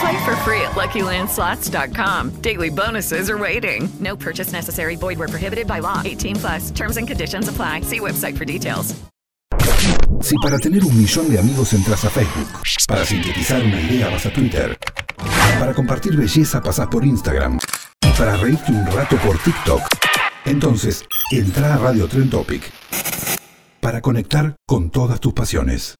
Play for free at LuckyLandSlots.com. Daily bonuses are waiting. No purchase necessary. Void where prohibited by law. 18 plus. Terms and conditions apply. See website for details. Si para tener un millón de amigos entras a Facebook, para sintetizar una idea vas a Twitter, para compartir belleza pasás por Instagram y para reírte un rato por TikTok, entonces entra a Radio Trend Topic para conectar con todas tus pasiones.